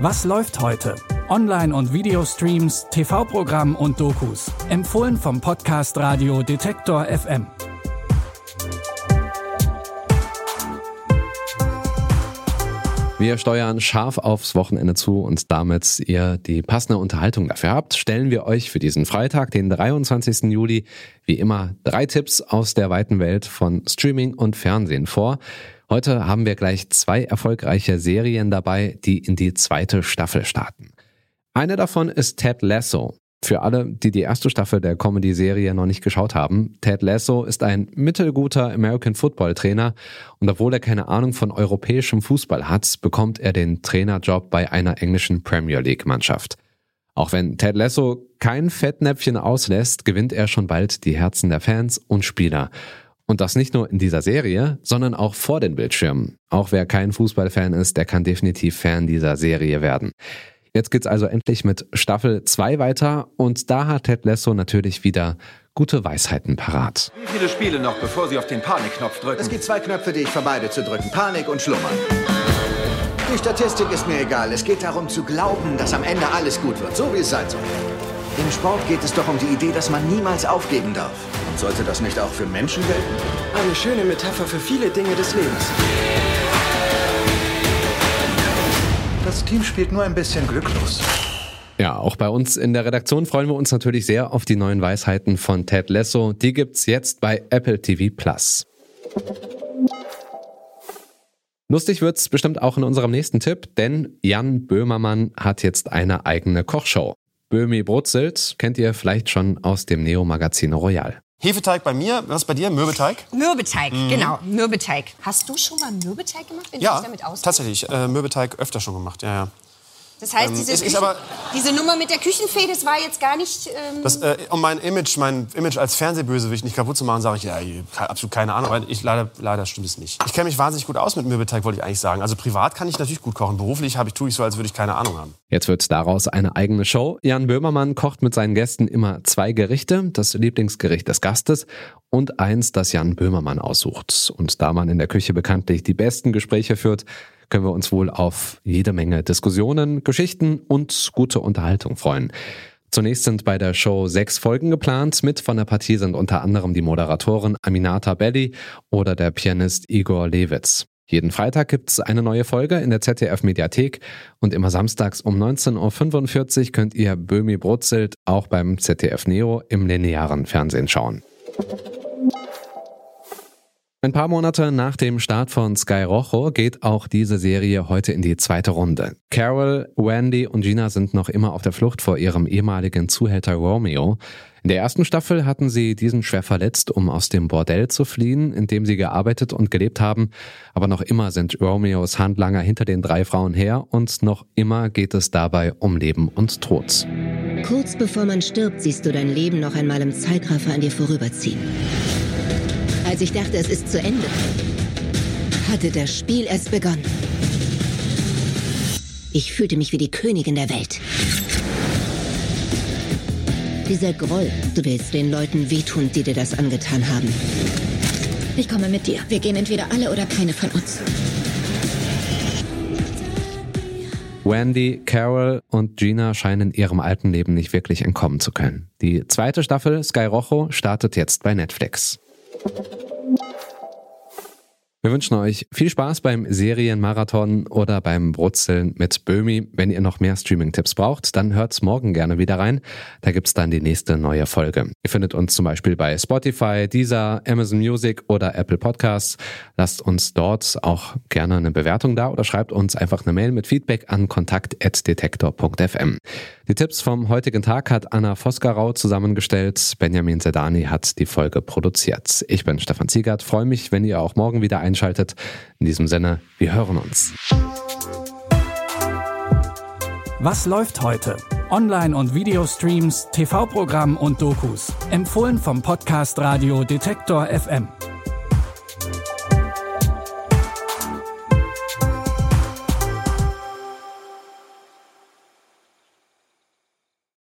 Was läuft heute? Online- und Videostreams, TV-Programm und Dokus. Empfohlen vom Podcast Radio Detektor FM. Wir steuern scharf aufs Wochenende zu und damit ihr die passende Unterhaltung dafür habt, stellen wir euch für diesen Freitag, den 23. Juli, wie immer drei Tipps aus der weiten Welt von Streaming und Fernsehen vor. Heute haben wir gleich zwei erfolgreiche Serien dabei, die in die zweite Staffel starten. Eine davon ist Ted Lasso. Für alle, die die erste Staffel der Comedy-Serie noch nicht geschaut haben, Ted Lasso ist ein mittelguter American Football Trainer und obwohl er keine Ahnung von europäischem Fußball hat, bekommt er den Trainerjob bei einer englischen Premier League Mannschaft. Auch wenn Ted Lasso kein Fettnäpfchen auslässt, gewinnt er schon bald die Herzen der Fans und Spieler. Und das nicht nur in dieser Serie, sondern auch vor den Bildschirmen. Auch wer kein Fußballfan ist, der kann definitiv Fan dieser Serie werden. Jetzt geht's also endlich mit Staffel 2 weiter und da hat Ted Lasso natürlich wieder gute Weisheiten parat. Wie viele Spiele noch, bevor Sie auf den Panikknopf drücken? Es gibt zwei Knöpfe, die ich vermeide zu drücken. Panik und Schlummern. Die Statistik ist mir egal. Es geht darum zu glauben, dass am Ende alles gut wird, so wie es sein soll. Im Sport geht es doch um die Idee, dass man niemals aufgeben darf. Und sollte das nicht auch für Menschen gelten? Eine schöne Metapher für viele Dinge des Lebens. Das Team spielt nur ein bisschen glücklos. Ja, auch bei uns in der Redaktion freuen wir uns natürlich sehr auf die neuen Weisheiten von Ted Lasso. Die gibt's jetzt bei Apple TV Plus. Lustig wird's bestimmt auch in unserem nächsten Tipp, denn Jan Böhmermann hat jetzt eine eigene Kochshow. Böhmi Brutzelt kennt ihr vielleicht schon aus dem Neo-Magazin Royal. Hefeteig bei mir, was bei dir? Mürbeteig? Mürbeteig, genau, Mürbeteig. Hast du schon mal Mürbeteig gemacht, wenn du Ja, dich damit auskennst? tatsächlich. Äh, Mürbeteig öfter schon gemacht, ja, ja. Das heißt, Ähm, diese, Küchen- aber- diese Nummer mit der Küchenfee, das war jetzt gar nicht... Ähm, Das, äh, um mein Image, mein Image als Fernsehbösewicht nicht kaputt zu machen, sage ich, ja, ich habe absolut keine Ahnung, weil ich leider, leider stimmt es nicht. Ich kenne mich wahnsinnig gut aus mit Mürbeteig, wollte ich eigentlich sagen. Also privat kann ich natürlich gut kochen. Beruflich habe ich, tue ich so, als würde ich keine Ahnung haben. Jetzt wird daraus eine eigene Show. Jan Böhmermann kocht mit seinen Gästen immer zwei Gerichte, das Lieblingsgericht des Gastes und eins, das Jan Böhmermann aussucht. Und da man in der Küche bekanntlich die besten Gespräche führt, können wir uns wohl auf jede Menge Diskussionen, Geschichten und gute Unterhaltung freuen. Zunächst sind bei der Show sechs Folgen geplant. Mit von der Partie sind unter anderem die Moderatorin Aminata Belli oder der Pianist Igor Lewitz. Jeden Freitag gibt's eine neue Folge in der ZDF-Mediathek und immer samstags um 19.45 Uhr könnt ihr Böhmi Brutzelt auch beim ZDF Neo im linearen Fernsehen schauen. Ein paar Monate nach dem Start von Sky Rojo geht auch diese Serie heute in die zweite Runde. Carol, Wendy und Gina sind noch immer auf der Flucht vor ihrem ehemaligen Zuhälter Romeo. In der ersten Staffel hatten sie diesen schwer verletzt, um aus dem Bordell zu fliehen, in dem sie gearbeitet und gelebt haben. Aber noch immer sind Romeos Handlanger hinter den drei Frauen her und noch immer geht es dabei um Leben und Tod. Kurz bevor man stirbt, siehst du dein Leben noch einmal im Zeitraffer an dir vorüberziehen. Als ich dachte, es ist zu Ende, hatte das Spiel erst begonnen. Ich fühlte mich wie die Königin der Welt. Dieser Groll, du willst den Leuten wehtun, die dir das angetan haben. Ich komme mit dir. Wir gehen entweder alle oder keine von uns. Wendy, Carol und Gina scheinen ihrem alten Leben nicht wirklich entkommen zu können. Die zweite Staffel Sky Rojo startet jetzt bei Netflix. Wir wünschen euch viel Spaß beim Serienmarathon oder beim Brutzeln mit Böhmi. Wenn ihr noch mehr Streaming-Tipps braucht, dann hört's morgen gerne wieder rein. Da gibt's dann die nächste neue Folge. Ihr findet uns zum Beispiel bei Spotify, Deezer, Amazon Music oder Apple Podcasts. Lasst uns dort auch gerne eine Bewertung da oder schreibt uns einfach eine Mail mit Feedback an kontakt.detektor.fm. Die Tipps vom heutigen Tag hat Anna Vosgerau zusammengestellt. Benjamin Sedani hat die Folge produziert. Ich bin Stefan Ziegert, freue mich, wenn ihr auch morgen wieder einschaltet. In diesem Sinne, wir hören uns. Was läuft heute? Online- und Videostreams, TV-Programm und Dokus. Empfohlen vom Podcast Radio Detektor FM.